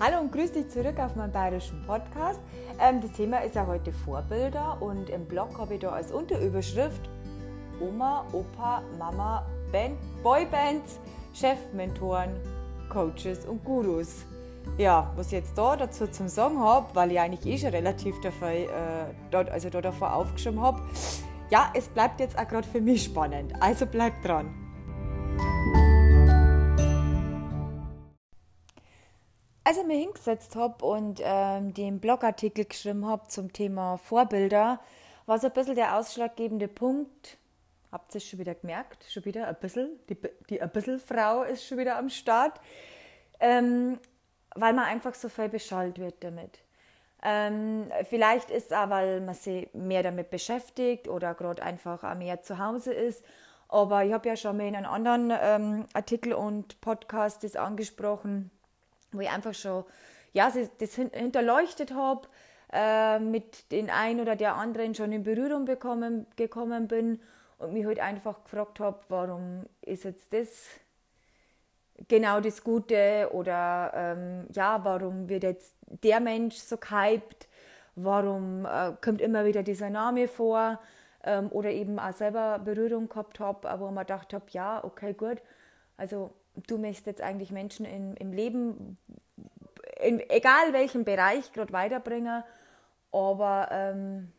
Hallo und grüß dich zurück auf meinem bayerischen Podcast. Ähm, das Thema ist ja heute Vorbilder und im Blog habe ich da als Unterüberschrift Oma, Opa, Mama, Band, Boybands, Chefmentoren, Coaches und Gurus. Ja, was ich jetzt da dazu zum Sagen habe, weil ich eigentlich eh schon relativ davor, äh, dort, also da davor aufgeschrieben habe, ja, es bleibt jetzt auch gerade für mich spannend. Also bleibt dran. Als ich mir hingesetzt habe und ähm, den Blogartikel geschrieben habe zum Thema Vorbilder, war so ein bisschen der ausschlaggebende Punkt. Habt ihr es schon wieder gemerkt? Schon wieder ein bisschen. Die, die ein bisschen Frau ist schon wieder am Start. Ähm, weil man einfach so viel beschallt wird damit. Ähm, vielleicht ist es auch, weil man sich mehr damit beschäftigt oder gerade einfach auch mehr zu Hause ist. Aber ich habe ja schon mal in einem anderen ähm, Artikel und Podcast das angesprochen, wo ich einfach schon ja, das hinterleuchtet habe, äh, mit den einen oder der anderen schon in Berührung bekommen, gekommen bin und mich halt einfach gefragt habe, warum ist jetzt das genau das Gute oder ähm, ja, warum wird jetzt der Mensch so gehypt, warum äh, kommt immer wieder dieser Name vor? Ähm, oder eben auch selber Berührung gehabt habe, wo man gedacht habe, ja, okay, gut, also du möchtest jetzt eigentlich Menschen in, im Leben, in, egal welchem Bereich, gerade weiterbringen, aber ähm,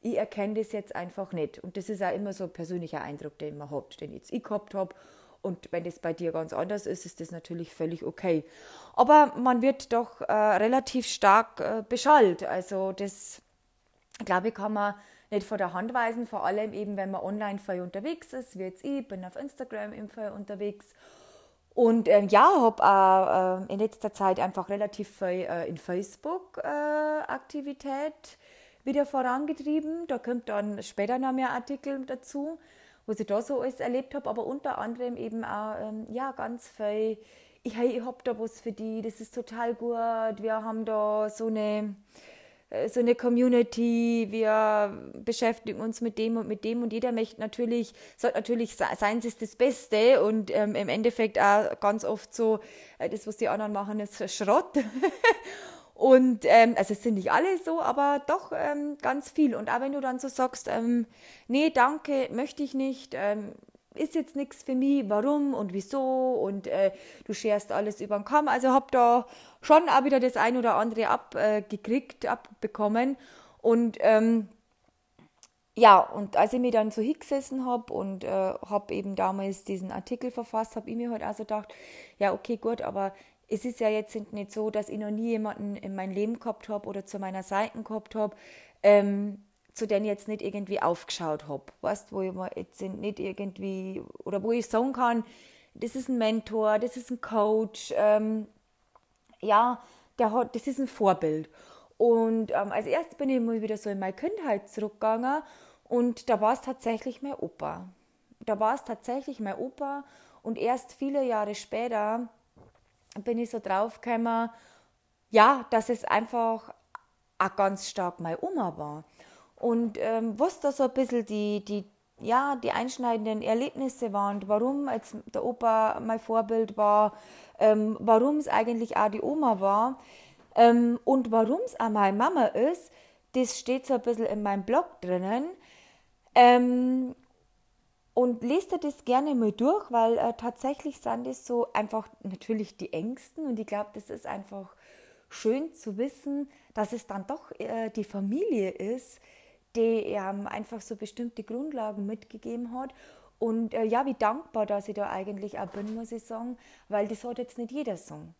ich erkenne das jetzt einfach nicht. Und das ist auch immer so ein persönlicher Eindruck, den man hat, den jetzt ich gehabt habe. Und wenn das bei dir ganz anders ist, ist das natürlich völlig okay. Aber man wird doch äh, relativ stark äh, beschallt. Also das, glaube ich, kann man nicht vor der Hand weisen, vor allem eben, wenn man online viel unterwegs ist, wie jetzt ich, bin auf Instagram im Fall unterwegs. Und ähm, ja, habe äh, in letzter Zeit einfach relativ viel äh, in Facebook-Aktivität äh, wieder vorangetrieben. Da kommt dann später noch mehr Artikel dazu, was ich da so alles erlebt habe, aber unter anderem eben auch ähm, ja, ganz viel, ich, hey, ich habe da was für die, das ist total gut, wir haben da so eine so eine Community, wir beschäftigen uns mit dem und mit dem und jeder möchte natürlich, sagt natürlich, seins ist das Beste und ähm, im Endeffekt auch ganz oft so, äh, das, was die anderen machen, ist Schrott. und ähm, also es sind nicht alle so, aber doch ähm, ganz viel. Und auch wenn du dann so sagst, ähm, nee, danke, möchte ich nicht, ähm, ist jetzt nichts für mich, warum und wieso und äh, du scherst alles über den Kamm. Also habe da schon auch wieder das ein oder andere abgekriegt, abbekommen und ähm, ja, und als ich mir dann so hingesessen habe und äh, habe eben damals diesen Artikel verfasst, habe ich mir halt also gedacht, ja, okay, gut, aber es ist ja jetzt nicht so, dass ich noch nie jemanden in mein Leben gehabt habe oder zu meiner Seite gehabt habe, ähm, zu denen ich jetzt nicht irgendwie aufgeschaut habe. Weißt wo ich mir jetzt nicht irgendwie, oder wo ich sagen kann, das ist ein Mentor, das ist ein Coach, ähm, ja, der hat, das ist ein Vorbild. Und ähm, als erstes bin ich mal wieder so in meine Kindheit zurückgegangen und da war es tatsächlich mein Opa. Da war es tatsächlich mein Opa und erst viele Jahre später bin ich so draufgekommen, ja, dass es einfach auch ganz stark meine Oma war. Und ähm, was da so ein bisschen die, die, ja, die einschneidenden Erlebnisse waren, warum als der Opa mein Vorbild war, ähm, warum es eigentlich auch die Oma war ähm, und warum es auch meine Mama ist, das steht so ein bisschen in meinem Blog drinnen. Ähm, und lest dir das gerne mal durch, weil äh, tatsächlich sind das so einfach natürlich die Ängsten und ich glaube, das ist einfach schön zu wissen, dass es dann doch äh, die Familie ist, die ähm, einfach so bestimmte Grundlagen mitgegeben hat. Und äh, ja, wie dankbar, dass ich da eigentlich auch bin, muss ich sagen, weil das hat jetzt nicht jeder Song.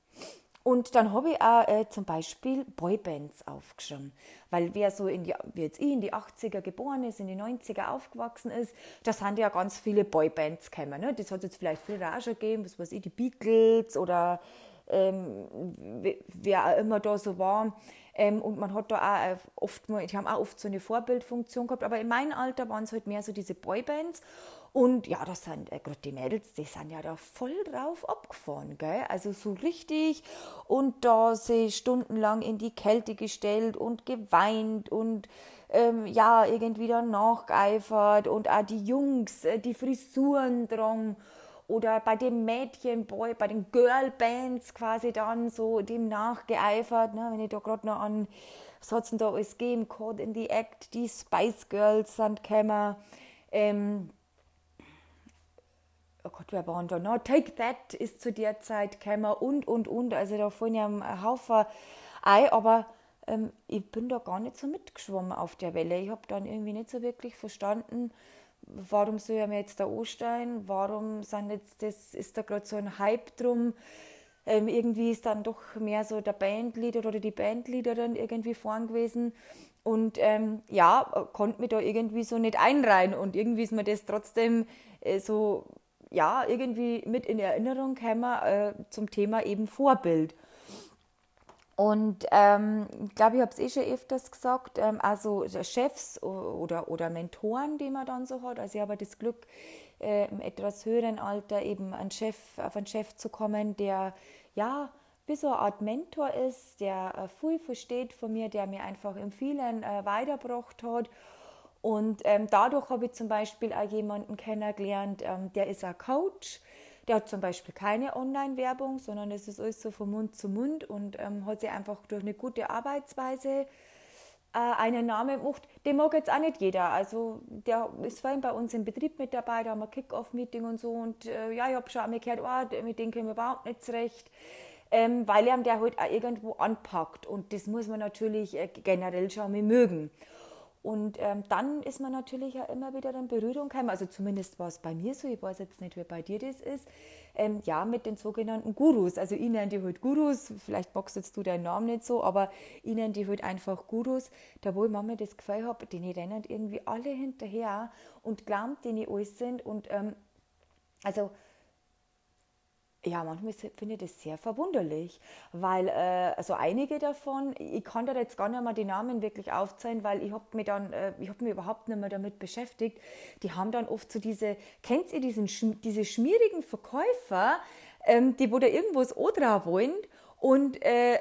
Und dann habe ich auch äh, zum Beispiel Boybands aufgeschrieben. Weil wer so in die, wie jetzt ich in die 80er geboren ist, in die 90er aufgewachsen ist, da sind ja ganz viele Boybands gekommen. Ne? Das hat jetzt vielleicht früher auch schon gegeben, was weiß ich, die Beatles oder ähm, wer auch immer da so war. Ähm, und man hat da auch oft, die haben auch oft so eine Vorbildfunktion gehabt, aber in meinem Alter waren es halt mehr so diese Boybands. Und ja, das sind äh, gerade die Mädels, die sind ja da voll drauf abgefahren, gell? Also so richtig. Und da sie stundenlang in die Kälte gestellt und geweint und ähm, ja, irgendwie dann nachgeeifert und auch die Jungs, äh, die Frisuren dran oder bei dem Mädchenboy, bei den Girlbands quasi dann so dem nachgeeifert, ne? wenn ich da gerade noch an, was hat denn da alles gegeben, Caught in the Act, die Spice Girls sind gekommen, ähm, oh Gott, wer war denn da noch? Take That ist zu der Zeit gekommen und, und, und, also da fallen ja ein Haufen ein, aber ähm, ich bin da gar nicht so mitgeschwommen auf der Welle. Ich habe dann irgendwie nicht so wirklich verstanden, warum soll mir jetzt da ansteigen, warum sind jetzt das, ist da gerade so ein Hype drum. Ähm, irgendwie ist dann doch mehr so der Bandleader oder die Bandleaderin irgendwie vorn gewesen. Und ähm, ja, konnte mich da irgendwie so nicht einreihen. Und irgendwie ist mir das trotzdem äh, so, ja, irgendwie mit in Erinnerung gekommen äh, zum Thema eben Vorbild. Und ähm, ich glaube, ich habe es eh schon öfters gesagt, ähm, also Chefs oder, oder Mentoren, die man dann so hat. Also ich habe das Glück, äh, im etwas höheren Alter eben einen Chef, auf einen Chef zu kommen, der ja wie so eine Art Mentor ist, der äh, viel versteht von mir, der mir einfach im Vielen äh, weitergebracht hat. Und ähm, dadurch habe ich zum Beispiel auch jemanden kennengelernt, ähm, der ist ein Coach der hat zum Beispiel keine Online-Werbung, sondern es ist alles so von Mund zu Mund und ähm, hat sich einfach durch eine gute Arbeitsweise äh, einen Namen gemacht. Den mag jetzt auch nicht jeder. Also der ist vorhin bei uns im Betrieb mit dabei, da haben wir Kick-Off-Meeting und so. Und äh, ja, ich habe schon einmal gehört, oh, mit dem können wir überhaupt nicht zurecht. Ähm, weil er der halt auch irgendwo anpackt. Und das muss man natürlich äh, generell schon mal mögen. Und ähm, dann ist man natürlich ja immer wieder in Berührung gekommen, also zumindest war es bei mir so, ich weiß jetzt nicht, wie bei dir das ist, ähm, ja, mit den sogenannten Gurus. Also ich nenne die halt Gurus, vielleicht jetzt du deinen Namen nicht so, aber ich nenne die halt einfach Gurus, da wo ich manchmal das Gefühl habe, denen rennen irgendwie alle hinterher und glauben, denen alles sind. Und ähm, also ja, manchmal finde ich das sehr verwunderlich, weil äh, also einige davon, ich kann da jetzt gar nicht mal die Namen wirklich aufzählen, weil ich habe mich dann, äh, ich habe mich überhaupt nicht mehr damit beschäftigt. Die haben dann oft so diese, kennt ihr diesen, diese schmierigen Verkäufer, ähm, die wo da irgendwo das Odra wollen und äh,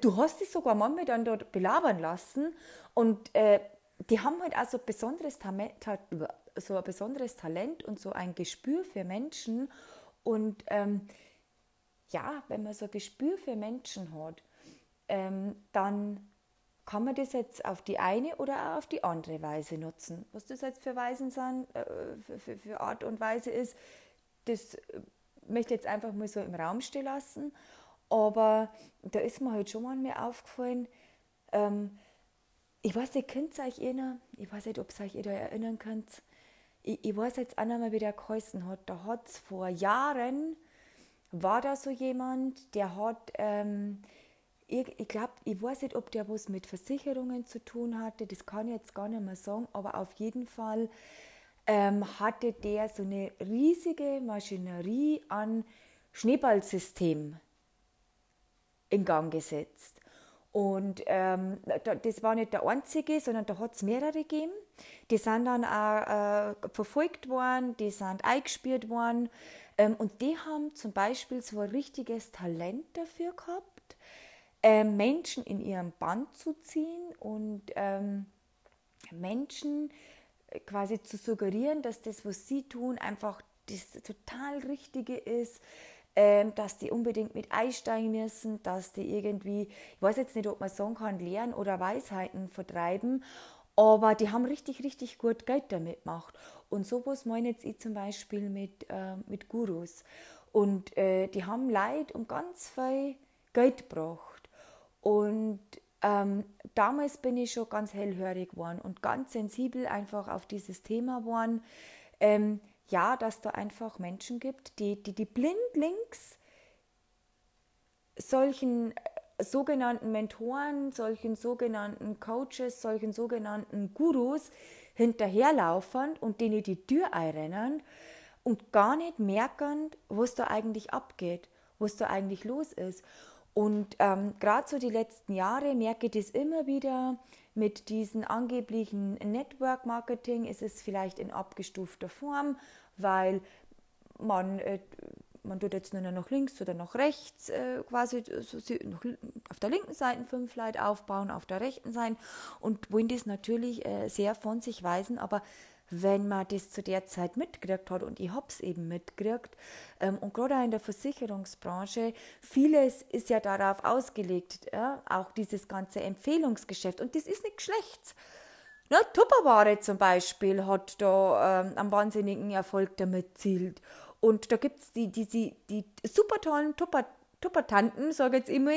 du hast dich sogar manchmal dann dort belabern lassen und äh, die haben halt also besonderes Talent, so ein besonderes Talent und so ein Gespür für Menschen und ähm, ja, wenn man so ein Gespür für Menschen hat, ähm, dann kann man das jetzt auf die eine oder auch auf die andere Weise nutzen. Was das jetzt für Weisen sind, äh, für, für, Art und Weise ist, das äh, möchte ich jetzt einfach mal so im Raum stehen lassen. Aber da ist mir halt schon mal aufgefallen, ähm, ich weiß nicht, könnt ihr euch erinnern, ich weiß nicht, ob ihr euch erinnern könnt, ich, ich weiß jetzt auch nicht mehr, wie der geheißen hat. Da hat es vor Jahren, war da so jemand, der hat, ähm, ich, ich glaube, ich weiß nicht, ob der was mit Versicherungen zu tun hatte, das kann ich jetzt gar nicht mehr sagen, aber auf jeden Fall ähm, hatte der so eine riesige Maschinerie an Schneeballsystem in Gang gesetzt. Und ähm, das war nicht der einzige, sondern da hat es mehrere gegeben. Die sind dann auch äh, verfolgt worden, die sind eingespielt worden. Ähm, und die haben zum Beispiel so ein richtiges Talent dafür gehabt, äh, Menschen in ihrem Band zu ziehen und ähm, Menschen äh, quasi zu suggerieren, dass das, was sie tun, einfach das total Richtige ist, ähm, dass die unbedingt mit einsteigen müssen, dass die irgendwie, ich weiß jetzt nicht, ob man sagen kann, Lehren oder Weisheiten vertreiben, aber die haben richtig, richtig gut Geld damit gemacht. Und sowas meine jetzt ich zum Beispiel mit, äh, mit Gurus. Und äh, die haben Leid um ganz viel Geld gebracht. Und ähm, damals bin ich schon ganz hellhörig geworden und ganz sensibel einfach auf dieses Thema geworden. Ähm, ja, dass da einfach Menschen gibt, die, die, die blindlings solchen äh, sogenannten Mentoren, solchen sogenannten Coaches, solchen sogenannten Gurus hinterherlaufen und denen die Tür einrennen und gar nicht merken, was da eigentlich abgeht, was da eigentlich los ist. Und ähm, gerade so die letzten Jahre merke ich das immer wieder mit diesen angeblichen Network Marketing. Ist es vielleicht in abgestufter Form, weil man, äh, man tut jetzt nur noch links oder noch rechts äh, quasi so, noch auf der linken Seite fünf Leute aufbauen, auf der rechten Seite und wollen das natürlich äh, sehr von sich weisen, aber wenn man das zu der Zeit mitgekriegt hat und ich habe es eben mitgekriegt. Ähm, und gerade in der Versicherungsbranche, vieles ist ja darauf ausgelegt, ja, auch dieses ganze Empfehlungsgeschäft. Und das ist nicht schlecht. Ne, Tupperware zum Beispiel hat da ähm, einen wahnsinnigen Erfolg damit zielt. Und da gibt es die, die, die, die super tollen Tupper, Tuppertanten, sage ich jetzt immer,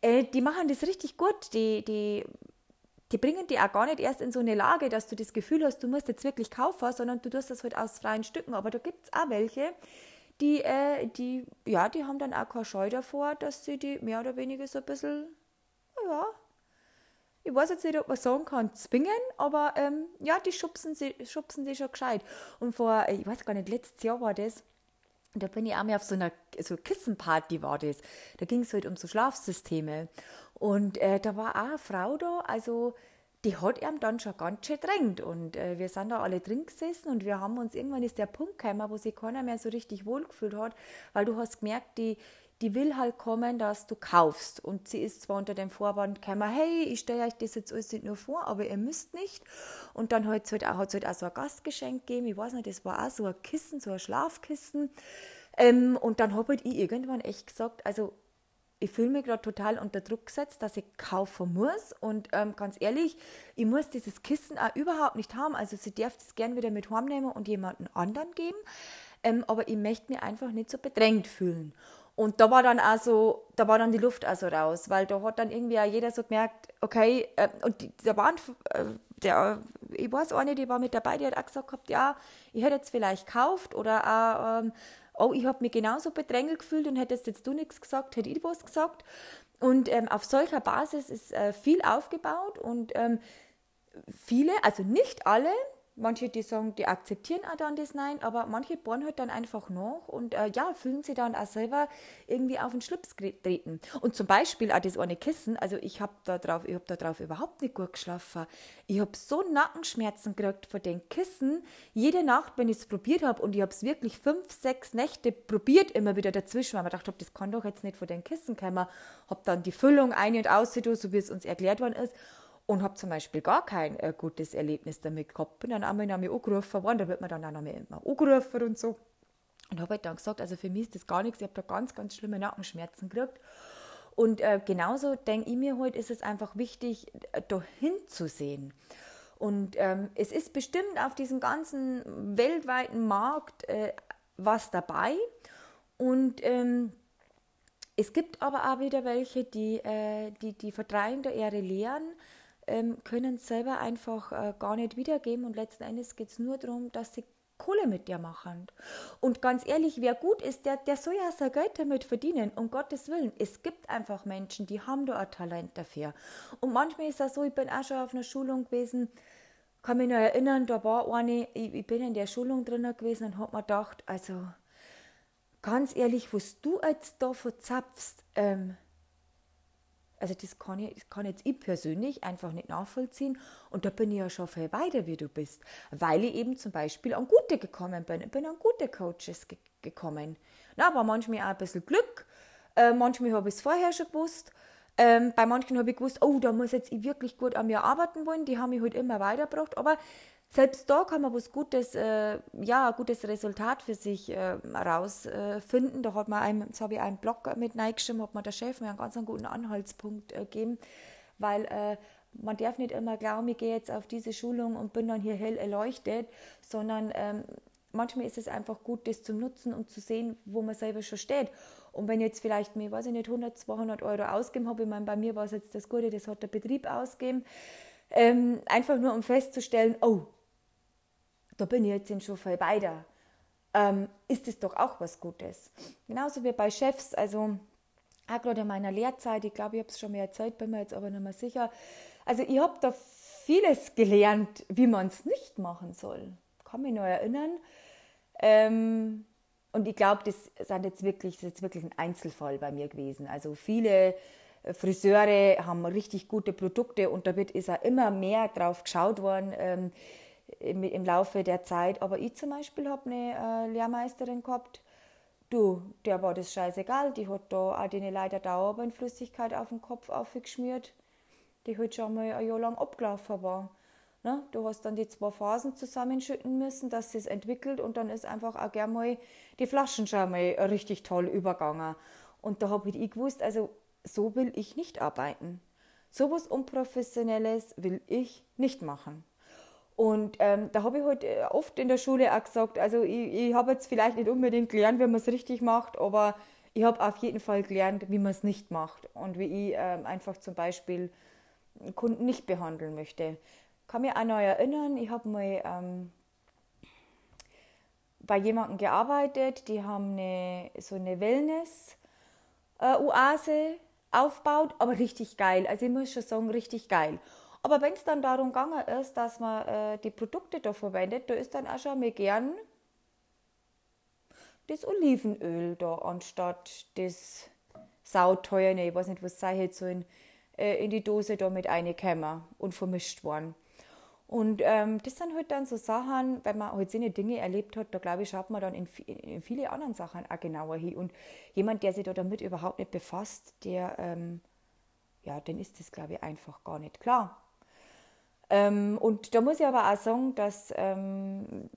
äh, die machen das richtig gut. Die, die die bringen dich auch gar nicht erst in so eine Lage, dass du das Gefühl hast, du musst jetzt wirklich kaufen, sondern du tust das halt aus freien Stücken. Aber da gibt es auch welche, die, äh, die, ja, die haben dann auch keine Scheu davor, dass sie die mehr oder weniger so ein bisschen, ja, ich weiß jetzt nicht, ob man sagen kann, zwingen, aber ähm, ja, die schubsen, sie, schubsen die schon gescheit. Und vor, ich weiß gar nicht, letztes Jahr war das, da bin ich auch mal auf so einer so Kissenparty war das. Da ging es halt um so Schlafsysteme. Und äh, da war auch eine Frau da, also die hat ihm dann schon ganz schön drängt. Und äh, wir sind da alle drin gesessen und wir haben uns, irgendwann ist der Punkt gekommen, wo sich keiner mehr so richtig wohlgefühlt hat, weil du hast gemerkt, die, die will halt kommen, dass du kaufst. Und sie ist zwar unter dem Vorwand gekommen, hey, ich stelle euch das jetzt alles nicht nur vor, aber ihr müsst nicht. Und dann hat es halt, auch, halt auch so ein Gastgeschenk gegeben, ich weiß nicht, das war auch so ein Kissen, so ein Schlafkissen. Ähm, und dann habe halt ich irgendwann echt gesagt, also ich fühle mich gerade total unter Druck gesetzt, dass ich kaufen muss. Und ähm, ganz ehrlich, ich muss dieses Kissen auch überhaupt nicht haben. Also sie darf das gerne wieder mit heimnehmen und jemanden anderen geben. Ähm, aber ich möchte mich einfach nicht so bedrängt fühlen. Und da war dann also, da war dann die Luft also raus, weil da hat dann irgendwie auch jeder so gemerkt, okay, äh, und die, da waren, äh, der, ich weiß auch nicht, die war mit dabei, die hat auch gesagt gehabt, ja, ich hätte jetzt vielleicht gekauft oder auch, ähm, oh, ich habe mich genauso bedrängelt gefühlt und hättest jetzt du nichts gesagt, hätte ich was gesagt. Und ähm, auf solcher Basis ist äh, viel aufgebaut und ähm, viele, also nicht alle, Manche, die sagen, die akzeptieren auch dann das Nein, aber manche bohren halt dann einfach nach und äh, ja, fühlen sich dann auch selber irgendwie auf den Schlips treten. Und zum Beispiel auch das eine Kissen, also ich habe da drauf, ich habe da drauf überhaupt nicht gut geschlafen. Ich habe so Nackenschmerzen gekriegt von den Kissen. Jede Nacht, wenn ich es probiert habe und ich habe es wirklich fünf, sechs Nächte probiert, immer wieder dazwischen, weil man dachte, das kann doch jetzt nicht von den Kissen kommen. Habe dann die Füllung ein- und aus, so wie es uns erklärt worden ist und habe zum Beispiel gar kein äh, gutes Erlebnis damit gehabt. Bin dann einmal mir angerufen worden, da wird man dann auch noch immer angerufen und so. Und habe halt dann gesagt, also für mich ist das gar nichts, ich habe da ganz, ganz schlimme Nackenschmerzen gekriegt. Und äh, genauso denke ich mir heute, halt, ist es einfach wichtig, äh, da hinzusehen. Und ähm, es ist bestimmt auf diesem ganzen weltweiten Markt äh, was dabei. Und ähm, es gibt aber auch wieder welche, die äh, die, die Verdrehung der Ehre lehren, ähm, können selber einfach äh, gar nicht wiedergeben und letzten Endes geht es nur darum, dass sie Kohle mit dir machen. Und ganz ehrlich, wer gut ist, der, der soll ja sein Geld damit verdienen, um Gottes Willen. Es gibt einfach Menschen, die haben da ein Talent dafür. Und manchmal ist das so, ich bin auch schon auf einer Schulung gewesen, kann mich noch erinnern, da war eine, ich, ich bin in der Schulung drin gewesen und habe mir gedacht, also ganz ehrlich, was du jetzt da verzapfst, ähm, also das kann, ich, das kann jetzt ich persönlich einfach nicht nachvollziehen. Und da bin ich ja schon viel weiter, wie du bist. Weil ich eben zum Beispiel an gute gekommen bin. Ich bin an gute Coaches ge gekommen. Na, war manchmal auch ein bisschen Glück. Äh, manchmal habe ich es vorher schon gewusst. Ähm, bei manchen habe ich gewusst, oh, da muss jetzt ich wirklich gut an mir arbeiten wollen. Die haben mich halt immer weitergebracht. Aber selbst da kann man was Gutes, äh, ja, gutes Resultat für sich herausfinden. Äh, da hat man einem, jetzt habe ich einen Blog mit reingeschrieben, hat mir der Chef mir einen ganz einen guten Anhaltspunkt äh, gegeben, weil äh, man darf nicht immer glauben, ich gehe jetzt auf diese Schulung und bin dann hier hell erleuchtet, sondern ähm, manchmal ist es einfach gut, das zu nutzen und zu sehen, wo man selber schon steht. Und wenn jetzt vielleicht mir, weiß ich nicht, 100, 200 Euro ausgeben habe, ich meine, bei mir war es jetzt das Gute, das hat der Betrieb ausgegeben, ähm, einfach nur um festzustellen, oh, da bin ich jetzt schon viel weiter, ähm, ist es doch auch was Gutes. Genauso wie bei Chefs, also auch gerade in meiner Lehrzeit, ich glaube, ich habe es schon mehr erzählt, bin mir jetzt aber nicht mehr sicher. Also ich habe da vieles gelernt, wie man es nicht machen soll. Kann mich noch erinnern. Ähm, und ich glaube, das sind jetzt wirklich, das ist jetzt wirklich ein Einzelfall bei mir gewesen. Also viele Friseure haben richtig gute Produkte und da wird ist auch immer mehr drauf geschaut worden. Ähm, im, im Laufe der Zeit. Aber ich zum Beispiel habe eine äh, Lehrmeisterin gehabt, du, der war das scheißegal, die hat da auch die leider Dauerbandflüssigkeit auf den Kopf aufgeschmiert, die halt schon mal ein Jahr lang abgelaufen war. Ne? Du hast dann die zwei Phasen zusammenschütten müssen, dass es entwickelt und dann ist einfach auch gerne mal die Flaschen schon mal richtig toll übergangen. Und da habe ich gewusst, also so will ich nicht arbeiten. So was Unprofessionelles will ich nicht machen. Und ähm, da habe ich halt äh, oft in der Schule auch gesagt, also ich, ich habe jetzt vielleicht nicht unbedingt gelernt, wie man es richtig macht, aber ich habe auf jeden Fall gelernt, wie man es nicht macht und wie ich ähm, einfach zum Beispiel Kunden nicht behandeln möchte. Kann mich auch noch erinnern, ich habe mal ähm, bei jemandem gearbeitet, die haben eine, so eine Wellness-Oase äh, aufgebaut, aber richtig geil. Also ich muss schon sagen, richtig geil. Aber wenn es dann darum gegangen ist, dass man äh, die Produkte da verwendet, da ist dann auch schon mal gern das Olivenöl da anstatt das sauteuer, ne, ich weiß nicht, was sei jetzt so in, äh, in die Dose da mit reingekommen und vermischt worden. Und ähm, das sind halt dann so Sachen, wenn man halt seine Dinge erlebt hat, da glaube ich, schaut man dann in, in, viele anderen Sachen auch genauer hin. Und jemand, der sich da damit überhaupt nicht befasst, der, ähm, ja, dann ist das, glaube ich, einfach gar nicht klar. Ähm, und da muss ich aber auch sagen, dass ähm,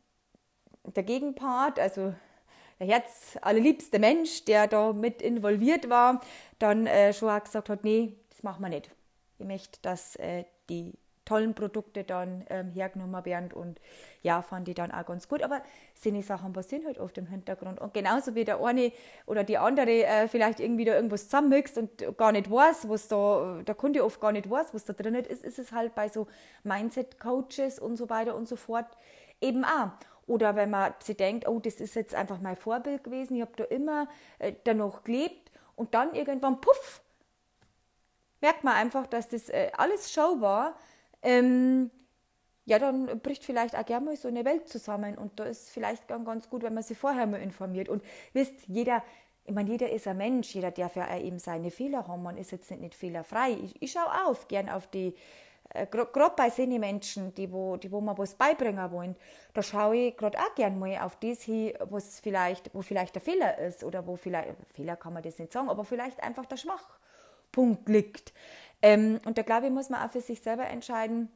der Gegenpart, also der Herz allerliebste Mensch, der da mit involviert war, dann äh, schon auch gesagt hat, nee, das machen wir nicht. Ich möchte, dass äh, die tollen Produkte dann ähm, hergenommen werden und ja, fand ich dann auch ganz gut. Aber seine Sachen passieren halt oft im Hintergrund. Und genauso wie der eine oder die andere äh, vielleicht irgendwie da irgendwas zusammenmixt und gar nicht weiß, was da, der Kunde oft gar nicht weiß, was da drin ist, ist es halt bei so Mindset-Coaches und so weiter und so fort eben auch. Oder wenn man sich denkt, oh, das ist jetzt einfach mein Vorbild gewesen, ich habe da immer äh, danach gelebt und dann irgendwann, puff, merkt man einfach, dass das äh, alles Show war ähm, ja, dann bricht vielleicht auch gerne mal so eine Welt zusammen und da ist vielleicht ganz, gut, wenn man sich vorher mal informiert. Und wisst, jeder, ich meine, jeder ist ein Mensch, jeder darf ja eben seine Fehler haben, man ist jetzt nicht, nicht fehlerfrei. Ich, ich schaue auf, gern auf die, äh, gerade bei seinen Menschen, die wo, die wo man was beibringen wollen, da schaue ich gerade auch gern mal auf das hin, was vielleicht, wo vielleicht der Fehler ist oder wo vielleicht, Fehler kann man das nicht sagen, aber vielleicht einfach der Schwachpunkt liegt. Ähm, und da glaube ich, muss man auch für sich selber entscheiden,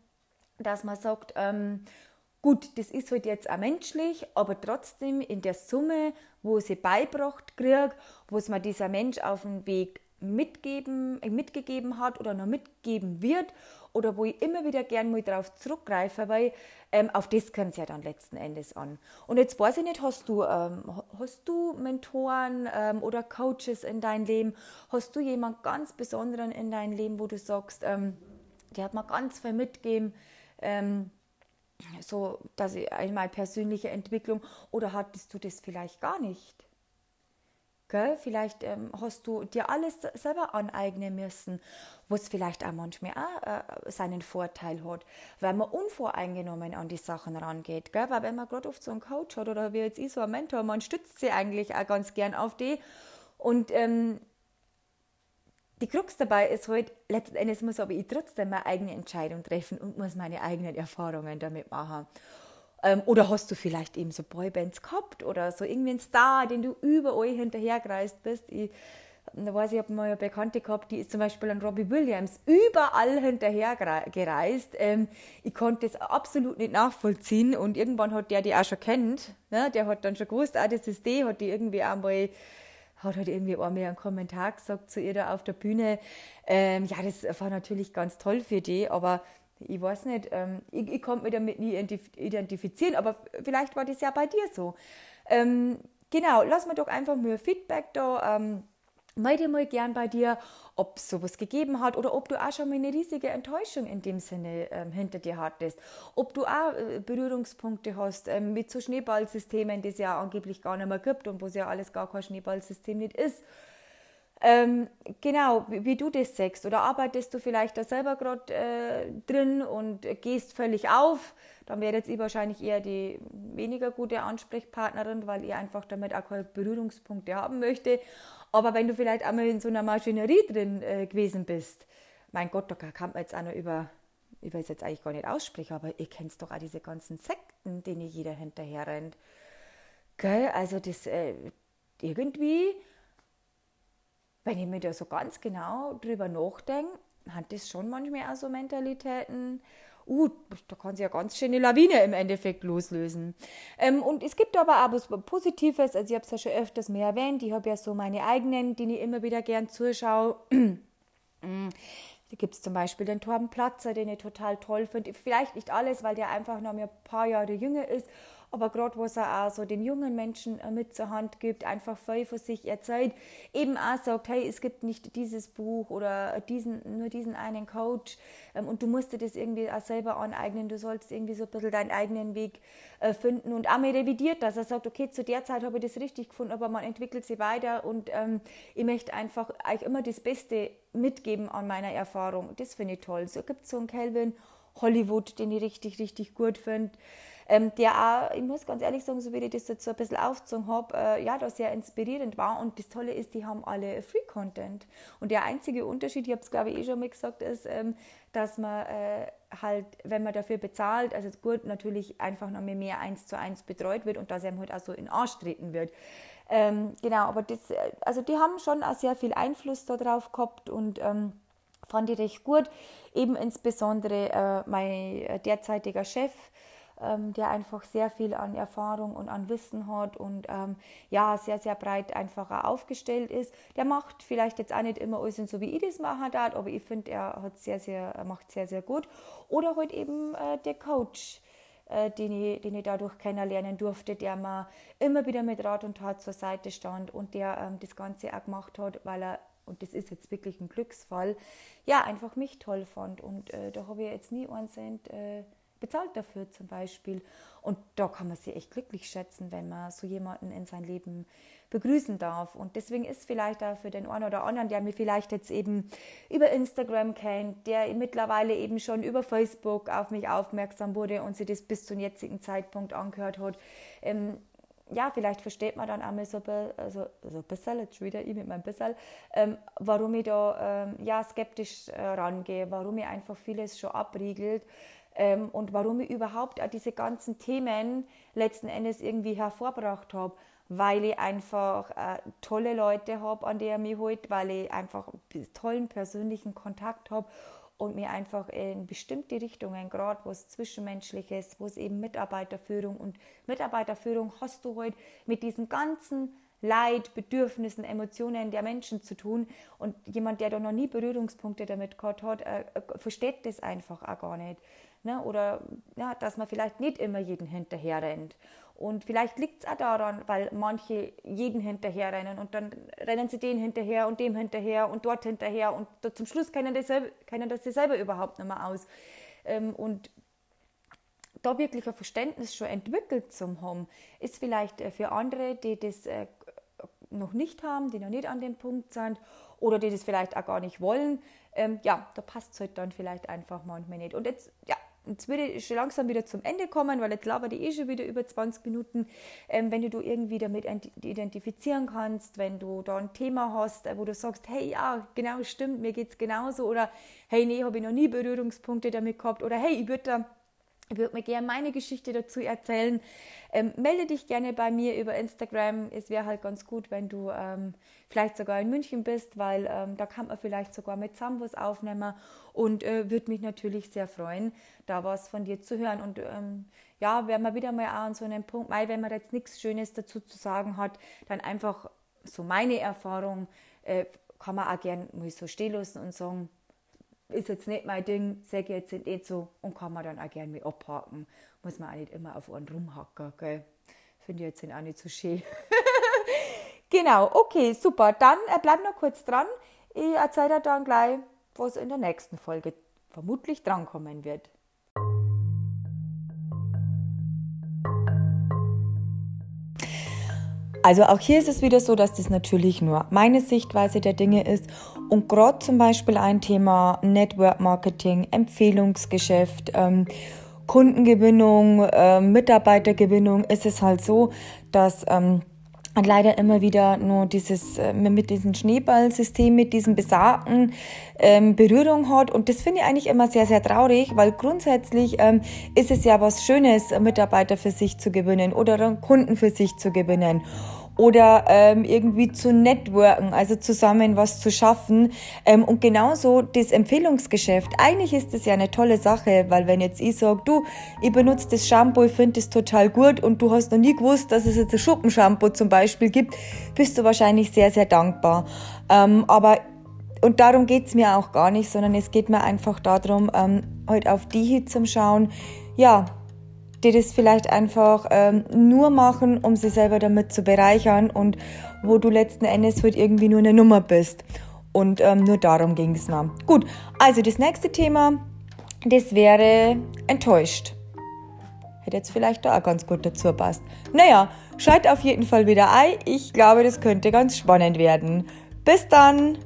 dass man sagt, ähm, gut, das ist halt jetzt auch menschlich, aber trotzdem in der Summe, wo sie beibracht kriegt, wo es mir dieser Mensch auf dem Weg mitgeben, äh, mitgegeben hat oder noch mitgeben wird oder wo ich immer wieder gern mal drauf zurückgreife, weil ähm, auf das kommt es ja dann letzten Endes an. Und jetzt weiß ich nicht, hast du, ähm, hast du Mentoren ähm, oder Coaches in deinem Leben? Hast du jemanden ganz Besonderen in deinem Leben, wo du sagst, ähm, der hat mir ganz viel mitgegeben, ähm, so dass ich einmal persönliche Entwicklung oder hattest du das vielleicht gar nicht? Gell? Vielleicht ähm, hast du dir alles selber aneignen müssen, was vielleicht auch manchmal auch äh, seinen Vorteil hat, weil man unvoreingenommen an die Sachen rangeht. Gell? Weil wenn man gerade oft so einen Coach hat oder wie jetzt ich so ein Mentor, man stützt sie eigentlich auch ganz gern auf die. Und ähm, die Krux dabei ist halt, letzten Endes muss aber ich trotzdem meine eigene Entscheidung treffen und muss meine eigenen Erfahrungen damit machen. Ähm, oder hast du vielleicht eben so Boybands gehabt oder so irgendwie einen Star, den du überall hinterhergereist bist? Ich, da weiß ich, habe mal eine Bekannte gehabt, die ist zum Beispiel an Robbie Williams überall hinterher gereist. Ähm, ich konnte das absolut nicht nachvollziehen und irgendwann hat der die auch schon kennt. Ne? Der hat dann schon gewusst, ah, das ist die, hat die irgendwie einmal hat halt irgendwie einmal einen Kommentar gesagt zu ihr da auf der Bühne. Ähm, ja, das war natürlich ganz toll für die, aber ich weiß nicht, ähm, ich, ich konnte mich damit nie identifizieren, aber vielleicht war das ja bei dir so. Ähm, genau, lass mir doch einfach mal Feedback da. Ähm, melde mal gern bei dir, ob es sowas gegeben hat oder ob du auch schon mal eine riesige Enttäuschung in dem Sinne ähm, hinter dir hattest. Ob du auch äh, Berührungspunkte hast ähm, mit so Schneeballsystemen, die es ja angeblich gar nicht mehr gibt und wo es ja alles gar kein Schneeballsystem nicht ist. Ähm, genau, wie, wie, du das sagst. Oder arbeitest du vielleicht da selber gerade äh, drin und gehst völlig auf? Dann wäre jetzt ich wahrscheinlich eher die weniger gute Ansprechpartnerin, weil ich einfach damit auch keine Berührungspunkte haben möchte. Aber wenn du vielleicht einmal in so einer Maschinerie drin äh, gewesen bist, mein Gott, da kann man jetzt auch noch über, ich weiß jetzt eigentlich gar nicht aussprechen, aber ihr kennt doch auch diese ganzen Sekten, denen jeder hinterher rennt. Gell? Also das äh, irgendwie wenn ich mir da so ganz genau drüber nachdenke, hat das schon manchmal auch so Mentalitäten uh, da kann sich ja ganz schöne Lawine im Endeffekt loslösen. Ähm, und es gibt aber auch was Positives, also ich habe es ja schon öfters mehr erwähnt, ich habe ja so meine eigenen, die ich immer wieder gern zuschaue. Mm. Da gibt es zum Beispiel den Torben Platzer, den ich total toll finde. Vielleicht nicht alles, weil der einfach noch ein paar Jahre jünger ist, aber gerade was er auch so den jungen Menschen äh, mit zur Hand gibt, einfach voll von sich erzählt, eben auch sagt, hey, es gibt nicht dieses Buch oder diesen, nur diesen einen Coach ähm, und du musst dir das irgendwie auch selber aneignen, du sollst irgendwie so ein bisschen deinen eigenen Weg äh, finden und auch mal revidiert dass er sagt, okay, zu der Zeit habe ich das richtig gefunden, aber man entwickelt sich weiter und ähm, ich möchte einfach euch immer das Beste mitgeben an meiner Erfahrung. Das finde ich toll. So gibt es so einen Calvin Hollywood, den ich richtig, richtig gut finde ähm, der auch, ich muss ganz ehrlich sagen, so wie ich das jetzt so ein bisschen aufgezogen habe, äh, ja, da sehr inspirierend war. Und das Tolle ist, die haben alle Free-Content. Und der einzige Unterschied, ich habe es glaube ich eh schon mal gesagt, ist, ähm, dass man äh, halt, wenn man dafür bezahlt, also gut, natürlich einfach noch mehr eins zu eins betreut wird und dass einem halt auch so in Arsch treten wird. Ähm, genau, aber das, also die haben schon auch sehr viel Einfluss darauf gehabt und ähm, fand ich recht gut. Eben insbesondere äh, mein derzeitiger Chef, ähm, der einfach sehr viel an Erfahrung und an Wissen hat und ähm, ja, sehr, sehr breit einfach aufgestellt ist. Der macht vielleicht jetzt auch nicht immer alles so, wie ich das machen darf, aber ich finde, er hat sehr, sehr, macht sehr, sehr gut. Oder halt eben äh, der Coach, äh, den, ich, den ich dadurch kennenlernen durfte, der mir immer wieder mit Rat und Tat zur Seite stand und der ähm, das Ganze auch gemacht hat, weil er und das ist jetzt wirklich ein Glücksfall, ja, einfach mich toll fand. Und äh, da habe ich jetzt nie einen Cent äh, bezahlt dafür zum Beispiel. Und da kann man sich echt glücklich schätzen, wenn man so jemanden in sein Leben begrüßen darf. Und deswegen ist vielleicht auch für den einen oder anderen, der mir vielleicht jetzt eben über Instagram kennt, der mittlerweile eben schon über Facebook auf mich aufmerksam wurde und sich das bis zum jetzigen Zeitpunkt angehört hat, ähm, ja, vielleicht versteht man dann einmal so, also, also ein bisschen, jetzt wieder ich mit meinem bisschen, ähm, warum ich da ähm, ja, skeptisch äh, rangehe, warum ich einfach vieles schon abriegelt, ähm, und warum ich überhaupt diese ganzen Themen letzten Endes irgendwie hervorgebracht habe, weil ich einfach äh, tolle Leute habe, an die er mich holt, weil ich einfach tollen persönlichen Kontakt habe und mir einfach in bestimmte Richtungen, gerade was Zwischenmenschliches, wo es eben Mitarbeiterführung und Mitarbeiterführung hast du heute halt mit diesen ganzen Leid, Bedürfnissen, Emotionen der Menschen zu tun. Und jemand, der da noch nie Berührungspunkte damit gehabt hat, äh, äh versteht das einfach auch gar nicht. Ne? Oder ja, dass man vielleicht nicht immer jeden hinterher rennt. Und vielleicht liegt es auch daran, weil manche jeden hinterher rennen und dann rennen sie den hinterher und dem hinterher und dort hinterher und zum Schluss kennen das, kennen das sie selber überhaupt nicht mehr aus. Ähm, und da wirklich ein Verständnis schon entwickelt zum haben, ist vielleicht äh, für andere, die das äh, noch nicht haben, die noch nicht an dem Punkt sind oder die das vielleicht auch gar nicht wollen, ähm, ja, da passt es halt dann vielleicht einfach manchmal nicht. Und jetzt, ja, Jetzt würde ich schon langsam wieder zum Ende kommen, weil jetzt labert ich eh schon wieder über 20 Minuten. Ähm, wenn du, du irgendwie damit identifizieren kannst, wenn du da ein Thema hast, äh, wo du sagst, hey, ja, genau, stimmt, mir geht es genauso. Oder hey, nee, habe ich noch nie Berührungspunkte damit gehabt. Oder hey, ich würde da würde mir gerne meine Geschichte dazu erzählen. Ähm, melde dich gerne bei mir über Instagram. Es wäre halt ganz gut, wenn du ähm, vielleicht sogar in München bist, weil ähm, da kann man vielleicht sogar mit Zambos aufnehmen und äh, würde mich natürlich sehr freuen, da was von dir zu hören. Und ähm, ja, wenn man wieder mal an so einem Punkt, weil wenn man jetzt nichts Schönes dazu zu sagen hat, dann einfach so meine Erfahrung, äh, kann man auch gerne mal so stehen lassen und sagen, ist jetzt nicht mein Ding, sage jetzt nicht so und kann man dann auch gerne mit abhaken. Muss man auch nicht immer auf einen rumhacken, gell? Finde ich jetzt auch nicht so schön. genau, okay, super. Dann äh, bleib noch kurz dran. Ich erzähle dir dann gleich, was in der nächsten Folge vermutlich drankommen wird. Also auch hier ist es wieder so, dass das natürlich nur meine Sichtweise der Dinge ist. Und gerade zum Beispiel ein Thema Network Marketing, Empfehlungsgeschäft, ähm, Kundengewinnung, äh, Mitarbeitergewinnung ist es halt so, dass ähm, und leider immer wieder nur dieses äh, mit diesem Schneeballsystem, mit diesem besagten ähm, Berührung hat. Und das finde ich eigentlich immer sehr, sehr traurig, weil grundsätzlich ähm, ist es ja was Schönes, Mitarbeiter für sich zu gewinnen oder Kunden für sich zu gewinnen. Oder ähm, irgendwie zu networken, also zusammen was zu schaffen. Ähm, und genauso das Empfehlungsgeschäft. Eigentlich ist das ja eine tolle Sache, weil wenn jetzt ich sage, du, ich benutze das Shampoo, ich finde das total gut und du hast noch nie gewusst, dass es jetzt ein Schuppenshampoo zum Beispiel gibt, bist du wahrscheinlich sehr, sehr dankbar. Ähm, aber und darum geht's mir auch gar nicht, sondern es geht mir einfach darum, ähm, heute halt auf die hier zum Schauen, ja, die das vielleicht einfach ähm, nur machen, um sich selber damit zu bereichern und wo du letzten Endes halt irgendwie nur eine Nummer bist. Und ähm, nur darum ging es mir. Gut, also das nächste Thema, das wäre enttäuscht. Hätte jetzt vielleicht da auch ganz gut dazu passt. Naja, schalt auf jeden Fall wieder ein. Ich glaube, das könnte ganz spannend werden. Bis dann!